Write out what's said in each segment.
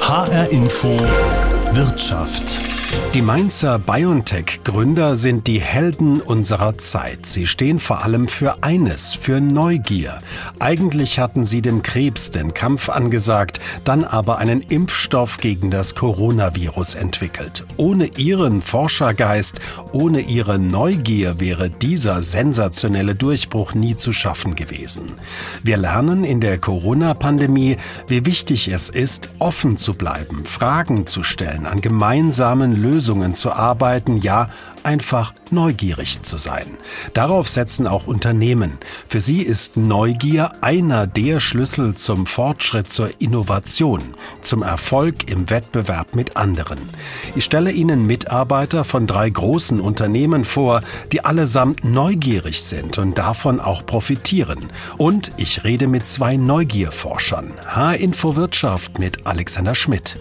HR Info Wirtschaft die Mainzer BioNTech-Gründer sind die Helden unserer Zeit. Sie stehen vor allem für eines, für Neugier. Eigentlich hatten sie dem Krebs den Kampf angesagt, dann aber einen Impfstoff gegen das Coronavirus entwickelt. Ohne ihren Forschergeist, ohne ihre Neugier wäre dieser sensationelle Durchbruch nie zu schaffen gewesen. Wir lernen in der Corona-Pandemie, wie wichtig es ist, offen zu bleiben, Fragen zu stellen, an gemeinsamen Lösungen zu arbeiten, ja, einfach neugierig zu sein. Darauf setzen auch Unternehmen. Für sie ist Neugier einer der Schlüssel zum Fortschritt, zur Innovation, zum Erfolg im Wettbewerb mit anderen. Ich stelle Ihnen Mitarbeiter von drei großen Unternehmen vor, die allesamt neugierig sind und davon auch profitieren. Und ich rede mit zwei Neugierforschern. H-Info Wirtschaft mit Alexander Schmidt.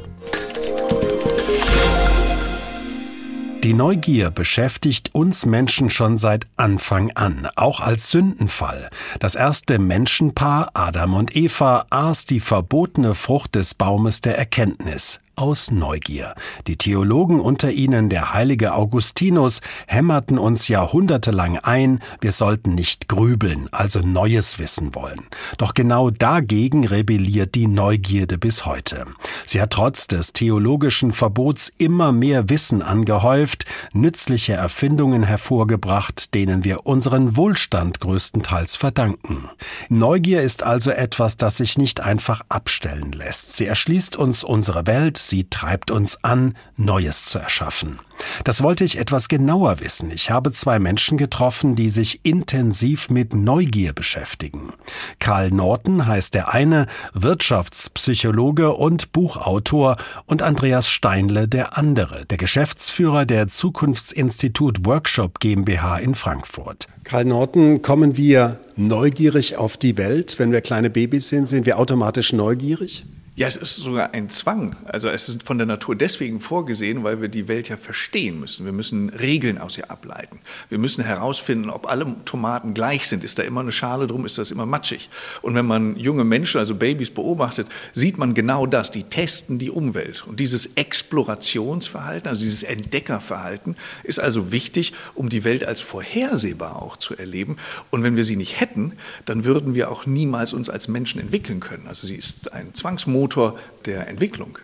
Die Neugier beschäftigt uns Menschen schon seit Anfang an, auch als Sündenfall. Das erste Menschenpaar, Adam und Eva, aß die verbotene Frucht des Baumes der Erkenntnis aus Neugier. Die Theologen unter ihnen, der heilige Augustinus, hämmerten uns jahrhundertelang ein, wir sollten nicht grübeln, also Neues wissen wollen. Doch genau dagegen rebelliert die Neugierde bis heute. Sie hat trotz des theologischen Verbots immer mehr Wissen angehäuft, nützliche Erfindungen hervorgebracht, denen wir unseren Wohlstand größtenteils verdanken. Neugier ist also etwas, das sich nicht einfach abstellen lässt. Sie erschließt uns unsere Welt, sie treibt uns an, Neues zu erschaffen. Das wollte ich etwas genauer wissen. Ich habe zwei Menschen getroffen, die sich intensiv mit Neugier beschäftigen. Karl Norton heißt der eine, Wirtschaftspsychologe und Buchautor, und Andreas Steinle der andere, der Geschäftsführer der Zukunftsinstitut Workshop GmbH in Frankfurt. Karl Norton, kommen wir neugierig auf die Welt? Wenn wir kleine Babys sind, sind wir automatisch neugierig? Ja, es ist sogar ein Zwang. Also es ist von der Natur deswegen vorgesehen, weil wir die Welt ja verstehen müssen. Wir müssen Regeln aus ihr ableiten. Wir müssen herausfinden, ob alle Tomaten gleich sind. Ist da immer eine Schale drum? Ist das immer matschig? Und wenn man junge Menschen, also Babys beobachtet, sieht man genau das. Die testen die Umwelt. Und dieses Explorationsverhalten, also dieses Entdeckerverhalten, ist also wichtig, um die Welt als vorhersehbar auch zu erleben. Und wenn wir sie nicht hätten, dann würden wir auch niemals uns als Menschen entwickeln können. Also sie ist ein Zwangsmotor Motor der Entwicklung.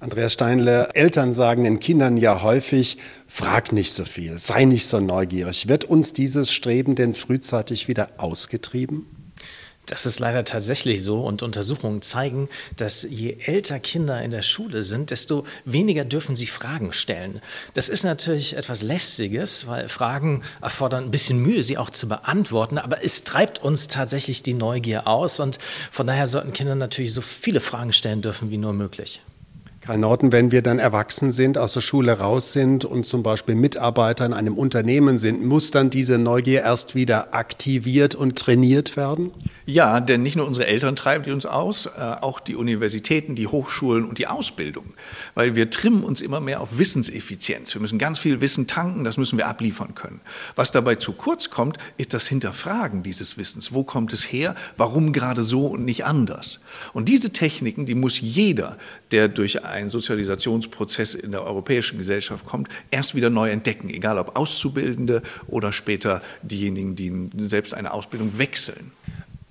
Andreas Steinle, Eltern sagen den Kindern ja häufig, frag nicht so viel, sei nicht so neugierig. Wird uns dieses Streben denn frühzeitig wieder ausgetrieben? Das ist leider tatsächlich so und Untersuchungen zeigen, dass je älter Kinder in der Schule sind, desto weniger dürfen sie Fragen stellen. Das ist natürlich etwas Lästiges, weil Fragen erfordern ein bisschen Mühe, sie auch zu beantworten, aber es treibt uns tatsächlich die Neugier aus und von daher sollten Kinder natürlich so viele Fragen stellen dürfen wie nur möglich. Karl Norton, wenn wir dann erwachsen sind, aus der Schule raus sind und zum Beispiel Mitarbeiter in einem Unternehmen sind, muss dann diese Neugier erst wieder aktiviert und trainiert werden? Ja, denn nicht nur unsere Eltern treiben die uns aus, äh, auch die Universitäten, die Hochschulen und die Ausbildung. Weil wir trimmen uns immer mehr auf Wissenseffizienz. Wir müssen ganz viel Wissen tanken, das müssen wir abliefern können. Was dabei zu kurz kommt, ist das Hinterfragen dieses Wissens. Wo kommt es her? Warum gerade so und nicht anders? Und diese Techniken, die muss jeder, der durch einen Sozialisationsprozess in der europäischen Gesellschaft kommt, erst wieder neu entdecken. Egal ob Auszubildende oder später diejenigen, die selbst eine Ausbildung wechseln.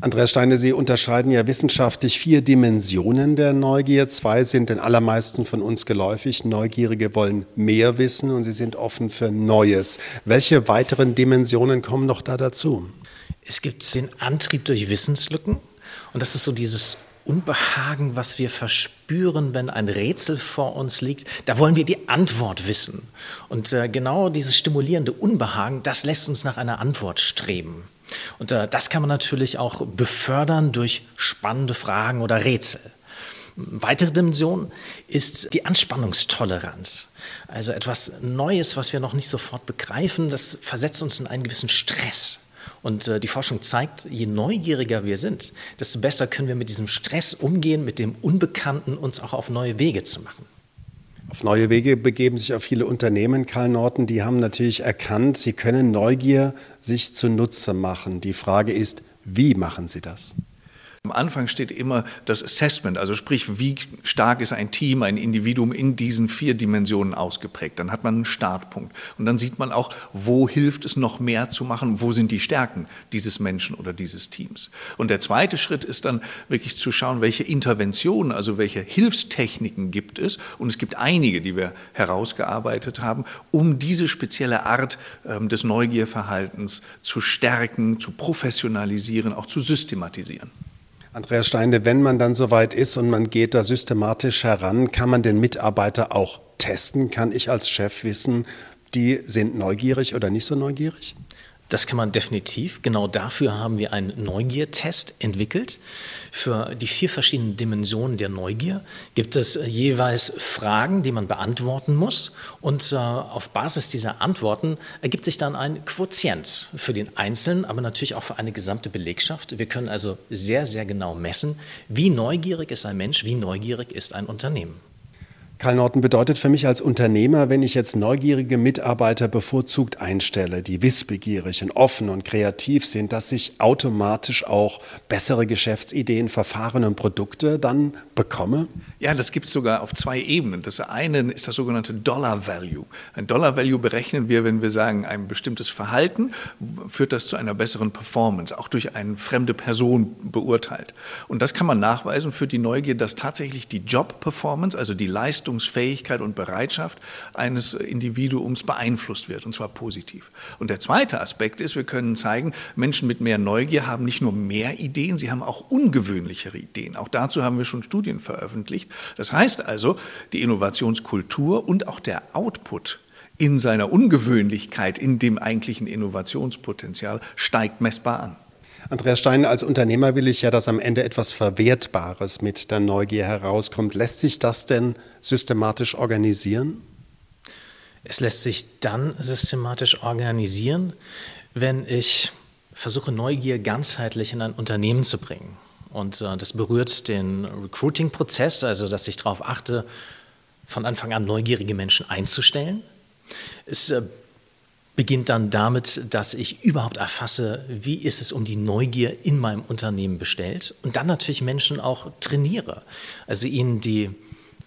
Andreas Steine, Sie unterscheiden ja wissenschaftlich vier Dimensionen der Neugier. Zwei sind den allermeisten von uns geläufig. Neugierige wollen mehr wissen und sie sind offen für Neues. Welche weiteren Dimensionen kommen noch da dazu? Es gibt den Antrieb durch Wissenslücken und das ist so dieses Unbehagen, was wir verspüren, wenn ein Rätsel vor uns liegt, da wollen wir die Antwort wissen. Und äh, genau dieses stimulierende Unbehagen, das lässt uns nach einer Antwort streben. Und äh, das kann man natürlich auch befördern durch spannende Fragen oder Rätsel. Weitere Dimension ist die Anspannungstoleranz. Also etwas Neues, was wir noch nicht sofort begreifen, das versetzt uns in einen gewissen Stress. Und äh, die Forschung zeigt, je neugieriger wir sind, desto besser können wir mit diesem Stress umgehen, mit dem Unbekannten uns auch auf neue Wege zu machen. Auf neue Wege begeben sich auch viele Unternehmen, Karl Norton, die haben natürlich erkannt, sie können Neugier sich zunutze machen. Die Frage ist, wie machen sie das? Am Anfang steht immer das Assessment, also sprich, wie stark ist ein Team, ein Individuum in diesen vier Dimensionen ausgeprägt. Dann hat man einen Startpunkt. Und dann sieht man auch, wo hilft es noch mehr zu machen, wo sind die Stärken dieses Menschen oder dieses Teams. Und der zweite Schritt ist dann wirklich zu schauen, welche Interventionen, also welche Hilfstechniken gibt es. Und es gibt einige, die wir herausgearbeitet haben, um diese spezielle Art äh, des Neugierverhaltens zu stärken, zu professionalisieren, auch zu systematisieren. Andreas Steine, wenn man dann soweit ist und man geht da systematisch heran, kann man den Mitarbeiter auch testen? Kann ich als Chef wissen, die sind neugierig oder nicht so neugierig? Das kann man definitiv. Genau dafür haben wir einen Neugiertest entwickelt. Für die vier verschiedenen Dimensionen der Neugier gibt es äh, jeweils Fragen, die man beantworten muss. Und äh, auf Basis dieser Antworten ergibt sich dann ein Quotient für den Einzelnen, aber natürlich auch für eine gesamte Belegschaft. Wir können also sehr, sehr genau messen, wie neugierig ist ein Mensch, wie neugierig ist ein Unternehmen. Karl Norton bedeutet für mich als Unternehmer, wenn ich jetzt neugierige Mitarbeiter bevorzugt einstelle, die wissbegierig und offen und kreativ sind, dass ich automatisch auch bessere Geschäftsideen, Verfahren und Produkte dann bekomme? Ja, das gibt es sogar auf zwei Ebenen. Das eine ist das sogenannte Dollar Value. Ein Dollar Value berechnen wir, wenn wir sagen, ein bestimmtes Verhalten führt das zu einer besseren Performance, auch durch eine fremde Person beurteilt. Und das kann man nachweisen für die Neugier, dass tatsächlich die Job-Performance, also die Leistung, Leistungsfähigkeit und Bereitschaft eines Individuums beeinflusst wird, und zwar positiv. Und der zweite Aspekt ist, wir können zeigen, Menschen mit mehr Neugier haben nicht nur mehr Ideen, sie haben auch ungewöhnlichere Ideen. Auch dazu haben wir schon Studien veröffentlicht. Das heißt also, die Innovationskultur und auch der Output in seiner Ungewöhnlichkeit, in dem eigentlichen Innovationspotenzial steigt messbar an. Andreas Stein, als Unternehmer will ich ja, dass am Ende etwas Verwertbares mit der Neugier herauskommt. Lässt sich das denn systematisch organisieren? Es lässt sich dann systematisch organisieren, wenn ich versuche, Neugier ganzheitlich in ein Unternehmen zu bringen. Und äh, das berührt den Recruiting-Prozess, also dass ich darauf achte, von Anfang an neugierige Menschen einzustellen. Es äh, beginnt dann damit, dass ich überhaupt erfasse, wie ist es um die Neugier in meinem Unternehmen bestellt und dann natürlich Menschen auch trainiere, also ihnen die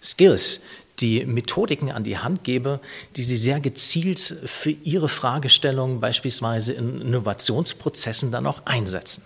Skills, die Methodiken an die Hand gebe, die sie sehr gezielt für ihre Fragestellungen beispielsweise in Innovationsprozessen dann auch einsetzen.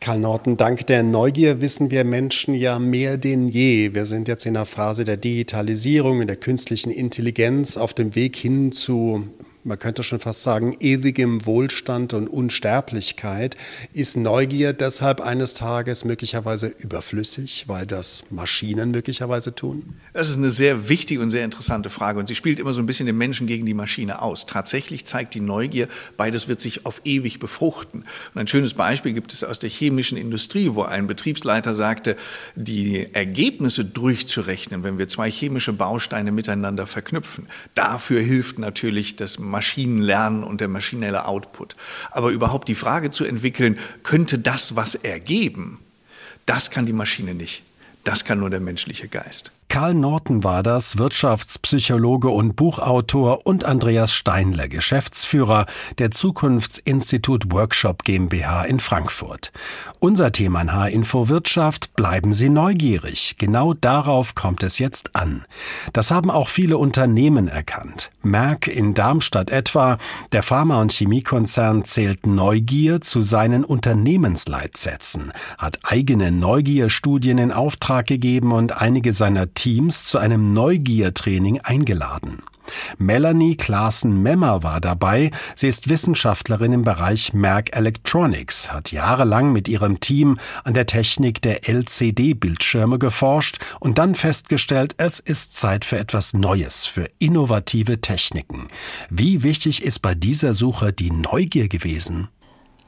Karl Norton, dank der Neugier wissen wir Menschen ja mehr denn je. Wir sind jetzt in der Phase der Digitalisierung, in der künstlichen Intelligenz auf dem Weg hin zu man könnte schon fast sagen, ewigem Wohlstand und Unsterblichkeit, ist Neugier deshalb eines Tages möglicherweise überflüssig, weil das Maschinen möglicherweise tun? Das ist eine sehr wichtige und sehr interessante Frage und sie spielt immer so ein bisschen den Menschen gegen die Maschine aus. Tatsächlich zeigt die Neugier, beides wird sich auf ewig befruchten. Und ein schönes Beispiel gibt es aus der chemischen Industrie, wo ein Betriebsleiter sagte, die Ergebnisse durchzurechnen, wenn wir zwei chemische Bausteine miteinander verknüpfen, dafür hilft natürlich das Maschinenlernen und der maschinelle Output. Aber überhaupt die Frage zu entwickeln, könnte das was ergeben? Das kann die Maschine nicht. Das kann nur der menschliche Geist. Karl Norton war das, Wirtschaftspsychologe und Buchautor und Andreas Steinle, Geschäftsführer der Zukunftsinstitut Workshop GmbH in Frankfurt. Unser Thema in H-Info Wirtschaft, bleiben Sie neugierig. Genau darauf kommt es jetzt an. Das haben auch viele Unternehmen erkannt. Merck in Darmstadt etwa, der Pharma- und Chemiekonzern zählt Neugier zu seinen Unternehmensleitsätzen, hat eigene Neugierstudien in Auftrag gegeben und einige seiner Teams zu einem Neugiertraining eingeladen. Melanie Klaassen-Memmer war dabei. Sie ist Wissenschaftlerin im Bereich Merck Electronics, hat jahrelang mit ihrem Team an der Technik der LCD-Bildschirme geforscht und dann festgestellt, es ist Zeit für etwas Neues, für innovative Techniken. Wie wichtig ist bei dieser Suche die Neugier gewesen?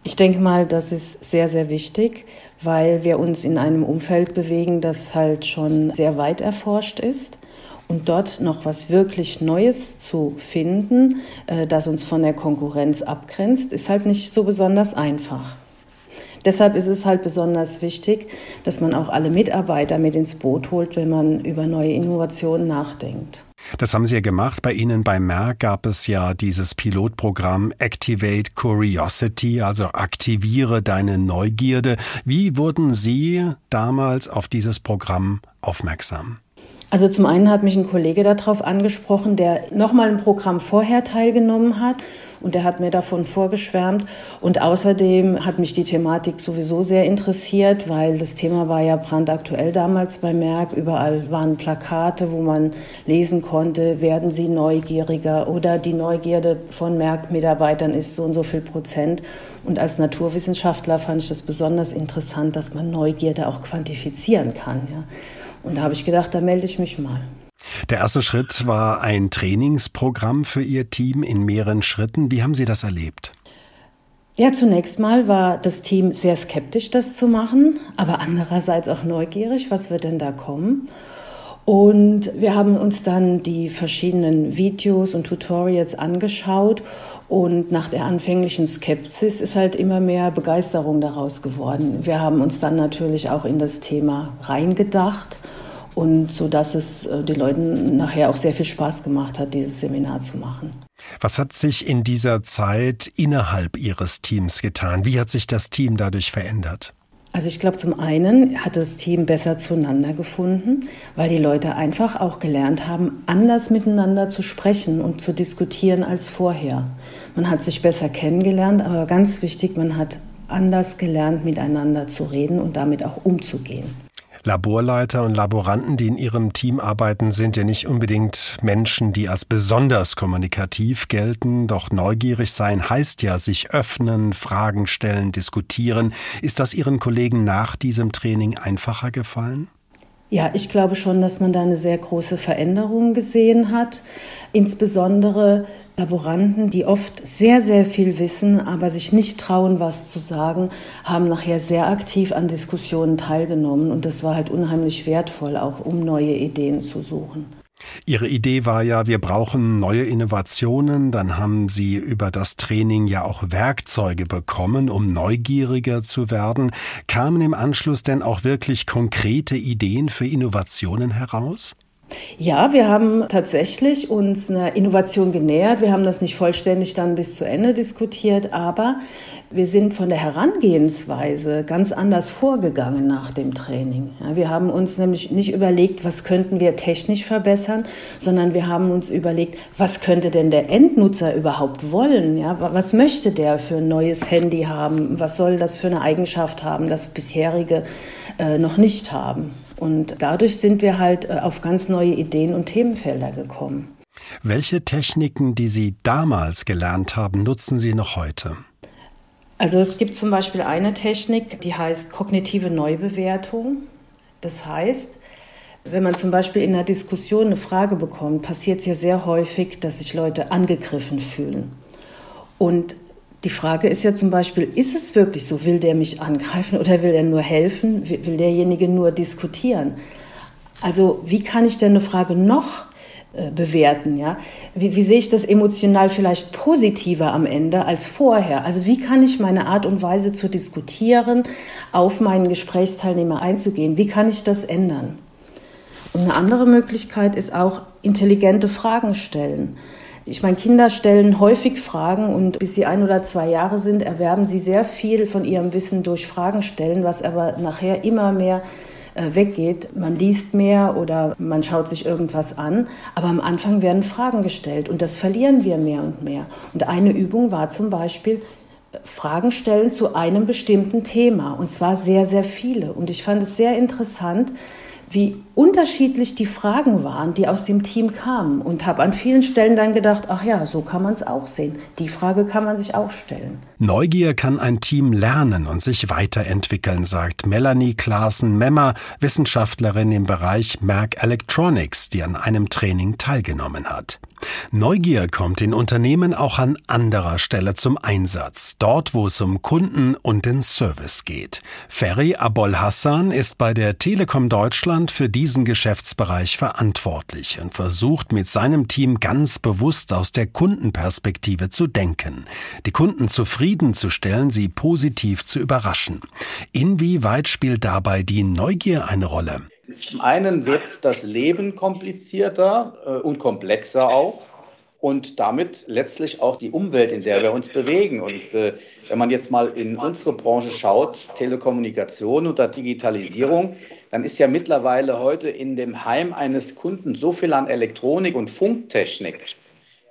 Ich denke mal, das ist sehr, sehr wichtig, weil wir uns in einem Umfeld bewegen, das halt schon sehr weit erforscht ist. Und dort noch was wirklich Neues zu finden, äh, das uns von der Konkurrenz abgrenzt, ist halt nicht so besonders einfach. Deshalb ist es halt besonders wichtig, dass man auch alle Mitarbeiter mit ins Boot holt, wenn man über neue Innovationen nachdenkt. Das haben Sie ja gemacht. Bei Ihnen bei Merck gab es ja dieses Pilotprogramm Activate Curiosity, also aktiviere deine Neugierde. Wie wurden Sie damals auf dieses Programm aufmerksam? Also zum einen hat mich ein Kollege darauf angesprochen, der nochmal ein Programm vorher teilgenommen hat und der hat mir davon vorgeschwärmt. Und außerdem hat mich die Thematik sowieso sehr interessiert, weil das Thema war ja brandaktuell damals bei Merck. Überall waren Plakate, wo man lesen konnte, werden Sie neugieriger oder die Neugierde von Merck-Mitarbeitern ist so und so viel Prozent. Und als Naturwissenschaftler fand ich das besonders interessant, dass man Neugierde auch quantifizieren kann. Ja. Und da habe ich gedacht, da melde ich mich mal. Der erste Schritt war ein Trainingsprogramm für Ihr Team in mehreren Schritten. Wie haben Sie das erlebt? Ja, zunächst mal war das Team sehr skeptisch, das zu machen, aber andererseits auch neugierig, was wird denn da kommen? Und wir haben uns dann die verschiedenen Videos und Tutorials angeschaut und nach der anfänglichen Skepsis ist halt immer mehr Begeisterung daraus geworden. Wir haben uns dann natürlich auch in das Thema reingedacht und so dass es äh, den Leuten nachher auch sehr viel Spaß gemacht hat, dieses Seminar zu machen. Was hat sich in dieser Zeit innerhalb Ihres Teams getan? Wie hat sich das Team dadurch verändert? Also ich glaube, zum einen hat das Team besser zueinander gefunden, weil die Leute einfach auch gelernt haben, anders miteinander zu sprechen und zu diskutieren als vorher. Man hat sich besser kennengelernt, aber ganz wichtig, man hat anders gelernt, miteinander zu reden und damit auch umzugehen. Laborleiter und Laboranten, die in ihrem Team arbeiten, sind ja nicht unbedingt Menschen, die als besonders kommunikativ gelten. Doch neugierig sein heißt ja sich öffnen, Fragen stellen, diskutieren. Ist das Ihren Kollegen nach diesem Training einfacher gefallen? Ja, ich glaube schon, dass man da eine sehr große Veränderung gesehen hat. Insbesondere Laboranten, die oft sehr, sehr viel wissen, aber sich nicht trauen, was zu sagen, haben nachher sehr aktiv an Diskussionen teilgenommen. Und das war halt unheimlich wertvoll, auch um neue Ideen zu suchen. Ihre Idee war ja, wir brauchen neue Innovationen. Dann haben Sie über das Training ja auch Werkzeuge bekommen, um neugieriger zu werden. Kamen im Anschluss denn auch wirklich konkrete Ideen für Innovationen heraus? Ja, wir haben tatsächlich uns einer Innovation genähert. Wir haben das nicht vollständig dann bis zu Ende diskutiert, aber wir sind von der Herangehensweise ganz anders vorgegangen nach dem Training. Ja, wir haben uns nämlich nicht überlegt, was könnten wir technisch verbessern, sondern wir haben uns überlegt, was könnte denn der Endnutzer überhaupt wollen? Ja, was möchte der für ein neues Handy haben? Was soll das für eine Eigenschaft haben, das bisherige äh, noch nicht haben? Und dadurch sind wir halt äh, auf ganz neue Ideen und Themenfelder gekommen. Welche Techniken, die Sie damals gelernt haben, nutzen Sie noch heute? Also es gibt zum Beispiel eine Technik, die heißt kognitive Neubewertung. Das heißt, wenn man zum Beispiel in einer Diskussion eine Frage bekommt, passiert es ja sehr häufig, dass sich Leute angegriffen fühlen. Und die Frage ist ja zum Beispiel, ist es wirklich so? Will der mich angreifen oder will er nur helfen? Will derjenige nur diskutieren? Also wie kann ich denn eine Frage noch bewerten? Ja? Wie, wie sehe ich das emotional vielleicht positiver am Ende als vorher? Also wie kann ich meine Art und Weise zu diskutieren, auf meinen Gesprächsteilnehmer einzugehen, wie kann ich das ändern? Und eine andere Möglichkeit ist auch intelligente Fragen stellen. Ich meine, Kinder stellen häufig Fragen und bis sie ein oder zwei Jahre sind, erwerben sie sehr viel von ihrem Wissen durch Fragen stellen, was aber nachher immer mehr äh, weggeht. Man liest mehr oder man schaut sich irgendwas an, aber am Anfang werden Fragen gestellt und das verlieren wir mehr und mehr. Und eine Übung war zum Beispiel, äh, Fragen stellen zu einem bestimmten Thema und zwar sehr, sehr viele. Und ich fand es sehr interessant, wie unterschiedlich die Fragen waren, die aus dem Team kamen und habe an vielen Stellen dann gedacht, ach ja, so kann man es auch sehen. Die Frage kann man sich auch stellen. Neugier kann ein Team lernen und sich weiterentwickeln, sagt Melanie Klaassen-Memmer, Wissenschaftlerin im Bereich Merck Electronics, die an einem Training teilgenommen hat. Neugier kommt in Unternehmen auch an anderer Stelle zum Einsatz, dort wo es um Kunden und den Service geht. Ferry Abol Hassan ist bei der Telekom Deutschland für diesen Geschäftsbereich verantwortlich und versucht mit seinem Team ganz bewusst aus der Kundenperspektive zu denken, die Kunden zufriedenzustellen, sie positiv zu überraschen. Inwieweit spielt dabei die Neugier eine Rolle? Zum einen wird das Leben komplizierter äh, und komplexer auch und damit letztlich auch die Umwelt, in der wir uns bewegen. Und äh, wenn man jetzt mal in unsere Branche schaut, Telekommunikation oder Digitalisierung, dann ist ja mittlerweile heute in dem Heim eines Kunden so viel an Elektronik und Funktechnik,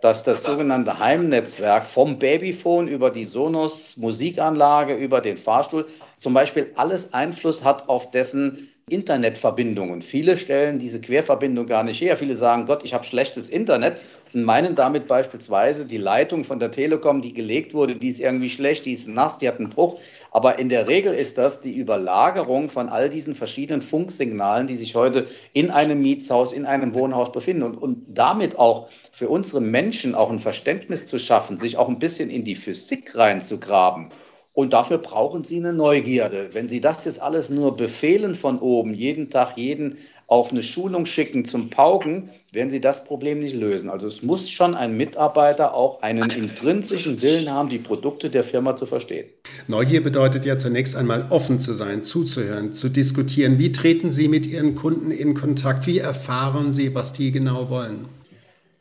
dass das sogenannte Heimnetzwerk vom Babyphone über die Sonos Musikanlage, über den Fahrstuhl zum Beispiel alles Einfluss hat auf dessen Internetverbindung. Und viele stellen diese Querverbindung gar nicht her. Viele sagen, Gott, ich habe schlechtes Internet und meinen damit beispielsweise die Leitung von der Telekom, die gelegt wurde, die ist irgendwie schlecht, die ist nass, die hat einen Bruch. Aber in der Regel ist das die Überlagerung von all diesen verschiedenen Funksignalen, die sich heute in einem Mietshaus, in einem Wohnhaus befinden und, und damit auch für unsere Menschen auch ein Verständnis zu schaffen, sich auch ein bisschen in die Physik reinzugraben und dafür brauchen Sie eine Neugierde. Wenn Sie das jetzt alles nur befehlen von oben, jeden Tag jeden auf eine Schulung schicken zum Pauken, werden Sie das Problem nicht lösen. Also es muss schon ein Mitarbeiter auch einen intrinsischen Willen haben, die Produkte der Firma zu verstehen. Neugier bedeutet ja zunächst einmal offen zu sein, zuzuhören, zu diskutieren. Wie treten Sie mit Ihren Kunden in Kontakt? Wie erfahren Sie, was die genau wollen?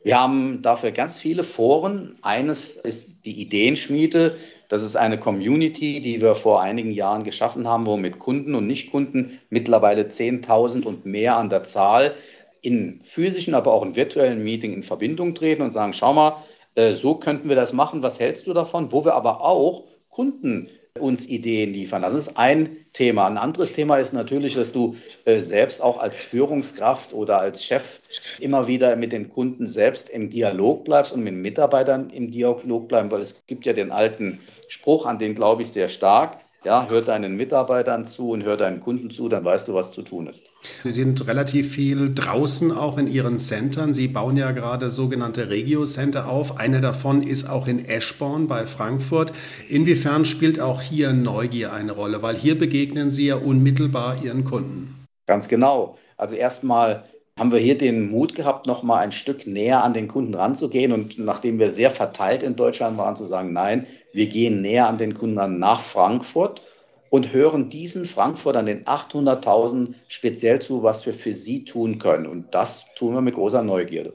Wir haben dafür ganz viele Foren. Eines ist die Ideenschmiede. Das ist eine Community, die wir vor einigen Jahren geschaffen haben, wo mit Kunden und Nichtkunden mittlerweile 10.000 und mehr an der Zahl in physischen, aber auch in virtuellen Meetings in Verbindung treten und sagen, schau mal, äh, so könnten wir das machen, was hältst du davon? Wo wir aber auch Kunden uns Ideen liefern. Das ist ein Thema. Ein anderes Thema ist natürlich, dass du äh, selbst auch als Führungskraft oder als Chef immer wieder mit den Kunden selbst im Dialog bleibst und mit Mitarbeitern im Dialog bleiben, weil es gibt ja den alten Spruch, an den glaube ich sehr stark. Ja, hör deinen Mitarbeitern zu und hör deinen Kunden zu, dann weißt du, was zu tun ist. Sie sind relativ viel draußen auch in Ihren Centern. Sie bauen ja gerade sogenannte Regio-Center auf. Eine davon ist auch in Eschborn bei Frankfurt. Inwiefern spielt auch hier Neugier eine Rolle? Weil hier begegnen Sie ja unmittelbar Ihren Kunden. Ganz genau. Also erstmal haben wir hier den Mut gehabt, noch mal ein Stück näher an den Kunden ranzugehen und nachdem wir sehr verteilt in Deutschland waren, zu sagen, nein, wir gehen näher an den Kunden ran nach Frankfurt und hören diesen Frankfurtern, den 800.000 speziell zu, was wir für sie tun können. Und das tun wir mit großer Neugierde.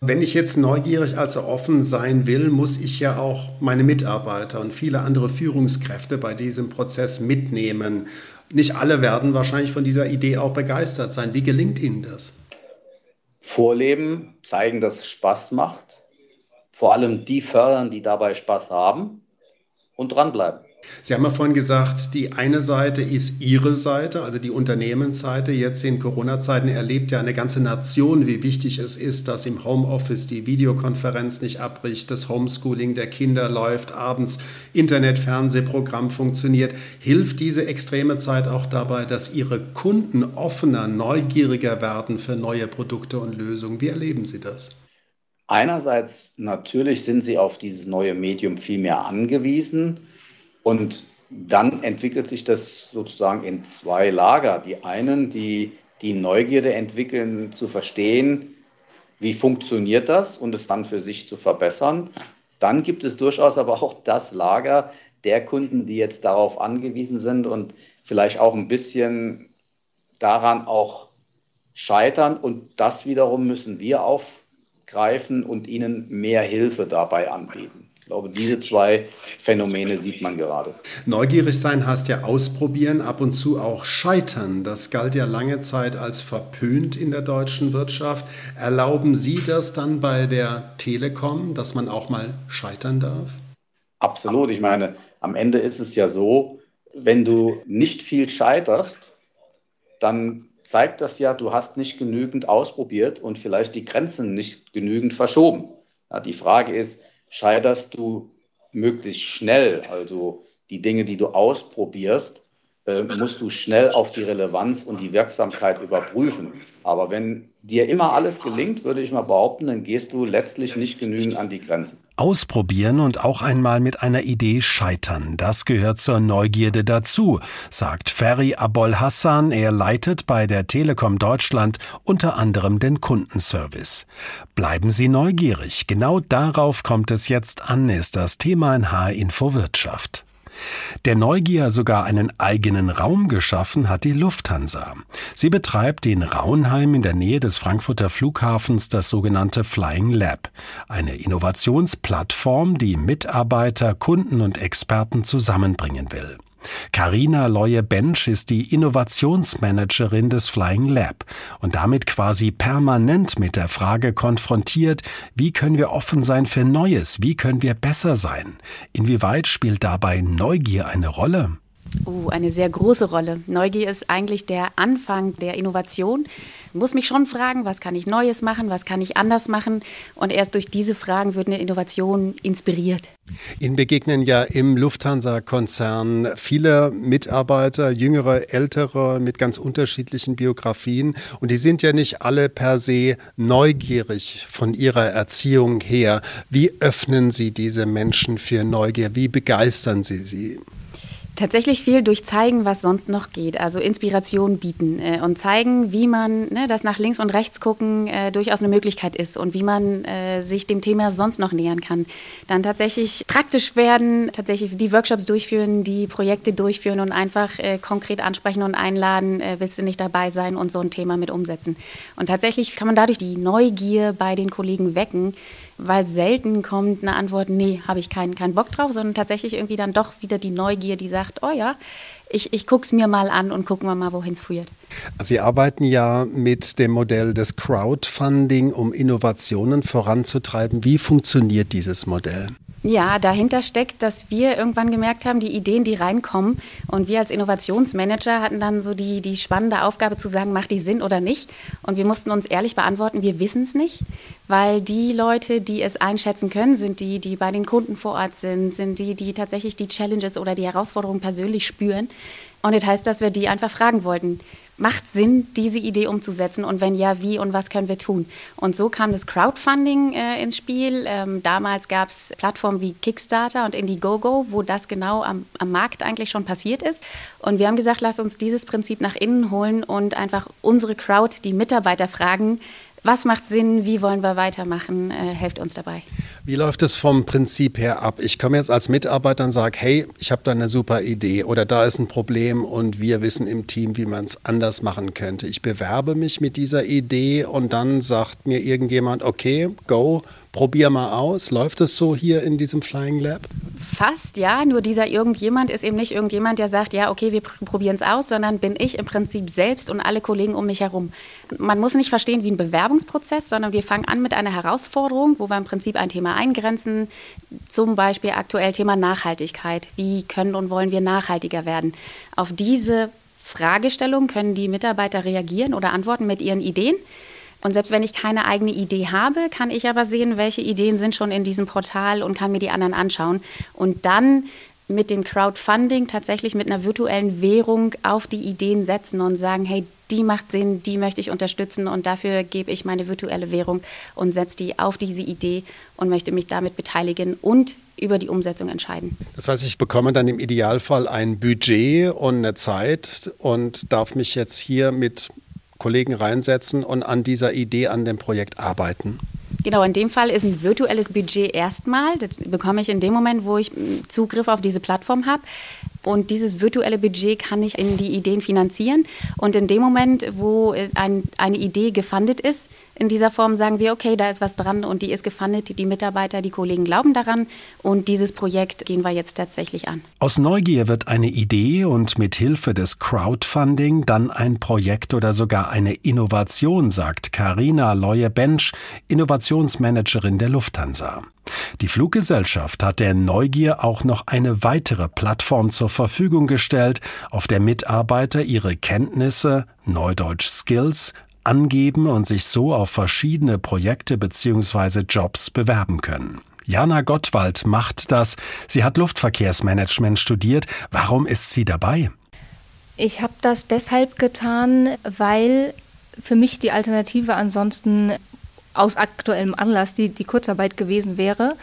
Wenn ich jetzt neugierig, also offen sein will, muss ich ja auch meine Mitarbeiter und viele andere Führungskräfte bei diesem Prozess mitnehmen. Nicht alle werden wahrscheinlich von dieser Idee auch begeistert sein. Wie gelingt Ihnen das? Vorleben, zeigen, dass es Spaß macht, vor allem die fördern, die dabei Spaß haben und dranbleiben. Sie haben ja vorhin gesagt, die eine Seite ist Ihre Seite, also die Unternehmensseite. Jetzt in Corona-Zeiten erlebt ja eine ganze Nation, wie wichtig es ist, dass im Homeoffice die Videokonferenz nicht abbricht, das Homeschooling der Kinder läuft, abends Internet-Fernsehprogramm funktioniert. Hilft diese extreme Zeit auch dabei, dass Ihre Kunden offener, neugieriger werden für neue Produkte und Lösungen? Wie erleben Sie das? Einerseits natürlich sind sie auf dieses neue Medium viel mehr angewiesen. Und dann entwickelt sich das sozusagen in zwei Lager. Die einen, die die Neugierde entwickeln, zu verstehen, wie funktioniert das und es dann für sich zu verbessern. Dann gibt es durchaus aber auch das Lager der Kunden, die jetzt darauf angewiesen sind und vielleicht auch ein bisschen daran auch scheitern. Und das wiederum müssen wir aufgreifen und ihnen mehr Hilfe dabei anbieten. Ich glaube, diese zwei Phänomene sieht man gerade. Neugierig sein heißt ja ausprobieren, ab und zu auch scheitern. Das galt ja lange Zeit als verpönt in der deutschen Wirtschaft. Erlauben Sie das dann bei der Telekom, dass man auch mal scheitern darf? Absolut. Ich meine, am Ende ist es ja so, wenn du nicht viel scheiterst, dann zeigt das ja, du hast nicht genügend ausprobiert und vielleicht die Grenzen nicht genügend verschoben. Ja, die Frage ist, scheiterst du möglichst schnell. Also die Dinge, die du ausprobierst, äh, musst du schnell auf die Relevanz und die Wirksamkeit überprüfen. Aber wenn dir immer alles gelingt, würde ich mal behaupten, dann gehst du letztlich nicht genügend an die Grenzen. Ausprobieren und auch einmal mit einer Idee scheitern, das gehört zur Neugierde dazu, sagt Ferry Abol Hassan. Er leitet bei der Telekom Deutschland unter anderem den Kundenservice. Bleiben Sie neugierig. Genau darauf kommt es jetzt an, ist das Thema in H-Info Wirtschaft. Der Neugier sogar einen eigenen Raum geschaffen hat die Lufthansa. Sie betreibt in Raunheim in der Nähe des Frankfurter Flughafens das sogenannte Flying Lab, eine Innovationsplattform, die Mitarbeiter, Kunden und Experten zusammenbringen will. Carina Leue-Bensch ist die Innovationsmanagerin des Flying Lab und damit quasi permanent mit der Frage konfrontiert, wie können wir offen sein für Neues, wie können wir besser sein? Inwieweit spielt dabei Neugier eine Rolle? Oh, eine sehr große Rolle. Neugier ist eigentlich der Anfang der Innovation. Ich muss mich schon fragen, was kann ich Neues machen, was kann ich anders machen. Und erst durch diese Fragen wird eine Innovation inspiriert. Ihnen begegnen ja im Lufthansa-Konzern viele Mitarbeiter, jüngere, ältere, mit ganz unterschiedlichen Biografien. Und die sind ja nicht alle per se neugierig von ihrer Erziehung her. Wie öffnen Sie diese Menschen für Neugier? Wie begeistern Sie sie? Tatsächlich viel durch zeigen, was sonst noch geht. Also Inspiration bieten äh, und zeigen, wie man ne, das nach links und rechts gucken äh, durchaus eine Möglichkeit ist und wie man äh, sich dem Thema sonst noch nähern kann. Dann tatsächlich praktisch werden, tatsächlich die Workshops durchführen, die Projekte durchführen und einfach äh, konkret ansprechen und einladen, äh, willst du nicht dabei sein und so ein Thema mit umsetzen. Und tatsächlich kann man dadurch die Neugier bei den Kollegen wecken, weil selten kommt eine Antwort, nee, habe ich keinen, keinen Bock drauf, sondern tatsächlich irgendwie dann doch wieder die Neugier, die sagt, oh ja, ich, ich gucke es mir mal an und gucken wir mal, wohin es führt. Sie arbeiten ja mit dem Modell des Crowdfunding, um Innovationen voranzutreiben. Wie funktioniert dieses Modell? Ja, dahinter steckt, dass wir irgendwann gemerkt haben, die Ideen, die reinkommen, und wir als Innovationsmanager hatten dann so die, die spannende Aufgabe zu sagen, macht die Sinn oder nicht? Und wir mussten uns ehrlich beantworten, wir wissen es nicht, weil die Leute, die es einschätzen können, sind die, die bei den Kunden vor Ort sind, sind die, die tatsächlich die Challenges oder die Herausforderungen persönlich spüren. Und das heißt, dass wir die einfach fragen wollten, macht Sinn, diese Idee umzusetzen? Und wenn ja, wie und was können wir tun? Und so kam das Crowdfunding äh, ins Spiel. Ähm, damals gab es Plattformen wie Kickstarter und Indiegogo, wo das genau am, am Markt eigentlich schon passiert ist. Und wir haben gesagt, lass uns dieses Prinzip nach innen holen und einfach unsere Crowd, die Mitarbeiter fragen, was macht Sinn, wie wollen wir weitermachen, äh, helft uns dabei. Wie läuft es vom Prinzip her ab? Ich komme jetzt als Mitarbeiter und sage, hey, ich habe da eine super Idee oder da ist ein Problem und wir wissen im Team, wie man es anders machen könnte. Ich bewerbe mich mit dieser Idee und dann sagt mir irgendjemand, okay, go, probier mal aus. Läuft es so hier in diesem Flying Lab? Fast, ja. Nur dieser irgendjemand ist eben nicht irgendjemand, der sagt, ja, okay, wir probieren es aus, sondern bin ich im Prinzip selbst und alle Kollegen um mich herum. Man muss nicht verstehen wie ein Bewerbungsprozess, sondern wir fangen an mit einer Herausforderung, wo wir im Prinzip ein Thema eingrenzen. Zum Beispiel aktuell Thema Nachhaltigkeit. Wie können und wollen wir nachhaltiger werden? Auf diese Fragestellung können die Mitarbeiter reagieren oder antworten mit ihren Ideen. Und selbst wenn ich keine eigene Idee habe, kann ich aber sehen, welche Ideen sind schon in diesem Portal und kann mir die anderen anschauen. Und dann mit dem Crowdfunding tatsächlich mit einer virtuellen Währung auf die Ideen setzen und sagen, hey, die macht Sinn, die möchte ich unterstützen und dafür gebe ich meine virtuelle Währung und setze die auf diese Idee und möchte mich damit beteiligen und über die Umsetzung entscheiden. Das heißt, ich bekomme dann im Idealfall ein Budget und eine Zeit und darf mich jetzt hier mit Kollegen reinsetzen und an dieser Idee, an dem Projekt arbeiten? Genau, in dem Fall ist ein virtuelles Budget erstmal. Das bekomme ich in dem Moment, wo ich Zugriff auf diese Plattform habe. Und dieses virtuelle Budget kann ich in die Ideen finanzieren. Und in dem Moment, wo ein, eine Idee gefundet ist, in dieser Form sagen wir, okay, da ist was dran und die ist gefundet, die Mitarbeiter, die Kollegen glauben daran und dieses Projekt gehen wir jetzt tatsächlich an. Aus Neugier wird eine Idee und mit Hilfe des Crowdfunding dann ein Projekt oder sogar eine Innovation, sagt Karina Leue-Bensch, Innovationsmanagerin der Lufthansa. Die Fluggesellschaft hat der Neugier auch noch eine weitere Plattform zur Verfügung gestellt, auf der Mitarbeiter ihre Kenntnisse, Neudeutsch Skills, angeben und sich so auf verschiedene Projekte bzw. Jobs bewerben können. Jana Gottwald macht das. Sie hat Luftverkehrsmanagement studiert. Warum ist sie dabei? Ich habe das deshalb getan, weil für mich die Alternative ansonsten aus aktuellem Anlass die, die Kurzarbeit gewesen wäre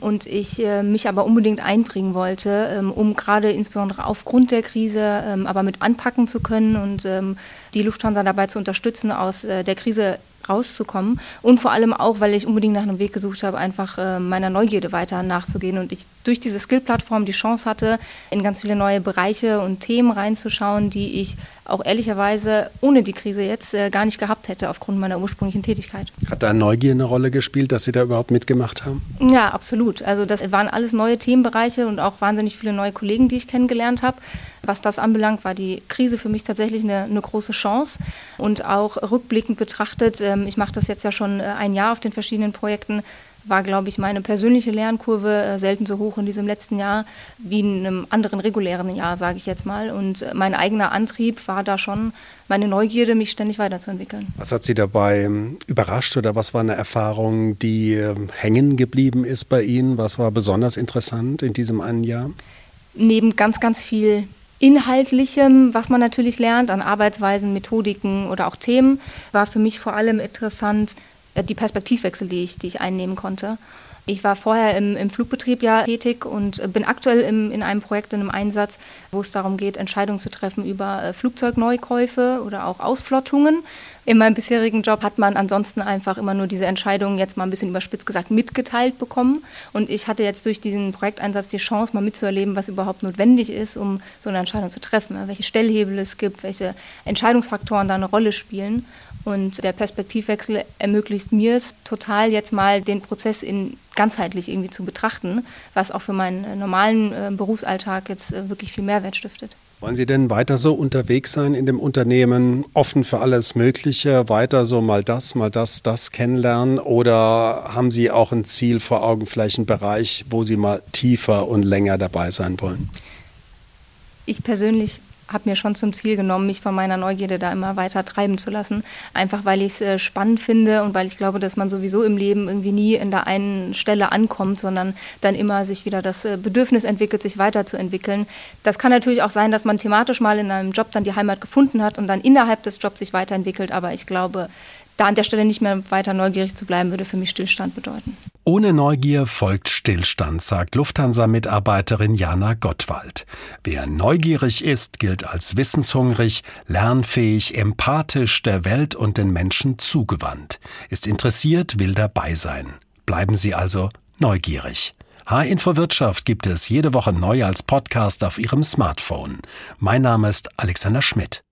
und ich äh, mich aber unbedingt einbringen wollte, ähm, um gerade insbesondere aufgrund der Krise ähm, aber mit anpacken zu können und ähm, die Lufthansa dabei zu unterstützen, aus äh, der Krise rauszukommen. Und vor allem auch, weil ich unbedingt nach einem Weg gesucht habe, einfach äh, meiner Neugierde weiter nachzugehen und ich durch diese Skill-Plattform die Chance hatte, in ganz viele neue Bereiche und Themen reinzuschauen, die ich auch ehrlicherweise ohne die Krise jetzt äh, gar nicht gehabt hätte aufgrund meiner ursprünglichen Tätigkeit. Hat da Neugier eine Rolle gespielt, dass Sie da überhaupt mitgemacht haben? Ja, absolut. Also das waren alles neue Themenbereiche und auch wahnsinnig viele neue Kollegen, die ich kennengelernt habe. Was das anbelangt, war die Krise für mich tatsächlich eine, eine große Chance. Und auch rückblickend betrachtet, ähm, ich mache das jetzt ja schon äh, ein Jahr auf den verschiedenen Projekten, war, glaube ich, meine persönliche Lernkurve äh, selten so hoch in diesem letzten Jahr wie in einem anderen regulären Jahr, sage ich jetzt mal. Und äh, mein eigener Antrieb war da schon meine Neugierde, mich ständig weiterzuentwickeln. Was hat Sie dabei ähm, überrascht oder was war eine Erfahrung, die ähm, hängen geblieben ist bei Ihnen? Was war besonders interessant in diesem einen Jahr? Neben ganz, ganz viel Inhaltlichem, was man natürlich lernt, an Arbeitsweisen, Methodiken oder auch Themen, war für mich vor allem interessant, äh, die Perspektivwechsel, die ich, die ich einnehmen konnte. Ich war vorher im, im Flugbetrieb ja tätig und bin aktuell im, in einem Projekt, in einem Einsatz, wo es darum geht, Entscheidungen zu treffen über äh, Flugzeugneukäufe oder auch Ausflottungen. In meinem bisherigen Job hat man ansonsten einfach immer nur diese Entscheidungen, jetzt mal ein bisschen überspitzt gesagt, mitgeteilt bekommen. Und ich hatte jetzt durch diesen Projekteinsatz die Chance, mal mitzuerleben, was überhaupt notwendig ist, um so eine Entscheidung zu treffen. Welche Stellhebel es gibt, welche Entscheidungsfaktoren da eine Rolle spielen. Und der Perspektivwechsel ermöglicht mir es total, jetzt mal den Prozess in ganzheitlich irgendwie zu betrachten, was auch für meinen normalen äh, Berufsalltag jetzt äh, wirklich viel Mehrwert stiftet. Wollen Sie denn weiter so unterwegs sein in dem Unternehmen, offen für alles Mögliche, weiter so mal das, mal das, das kennenlernen? Oder haben Sie auch ein Ziel vor Augen, vielleicht einen Bereich, wo Sie mal tiefer und länger dabei sein wollen? Ich persönlich habe mir schon zum Ziel genommen, mich von meiner Neugierde da immer weiter treiben zu lassen. Einfach weil ich es äh, spannend finde und weil ich glaube, dass man sowieso im Leben irgendwie nie in der einen Stelle ankommt, sondern dann immer sich wieder das äh, Bedürfnis entwickelt, sich weiterzuentwickeln. Das kann natürlich auch sein, dass man thematisch mal in einem Job dann die Heimat gefunden hat und dann innerhalb des Jobs sich weiterentwickelt. Aber ich glaube, da an der Stelle nicht mehr weiter neugierig zu bleiben, würde für mich Stillstand bedeuten. Ohne Neugier folgt Stillstand, sagt Lufthansa-Mitarbeiterin Jana Gottwald. Wer neugierig ist, gilt als wissenshungrig, lernfähig, empathisch, der Welt und den Menschen zugewandt. Ist interessiert, will dabei sein. Bleiben Sie also neugierig. H-Info Wirtschaft gibt es jede Woche neu als Podcast auf Ihrem Smartphone. Mein Name ist Alexander Schmidt.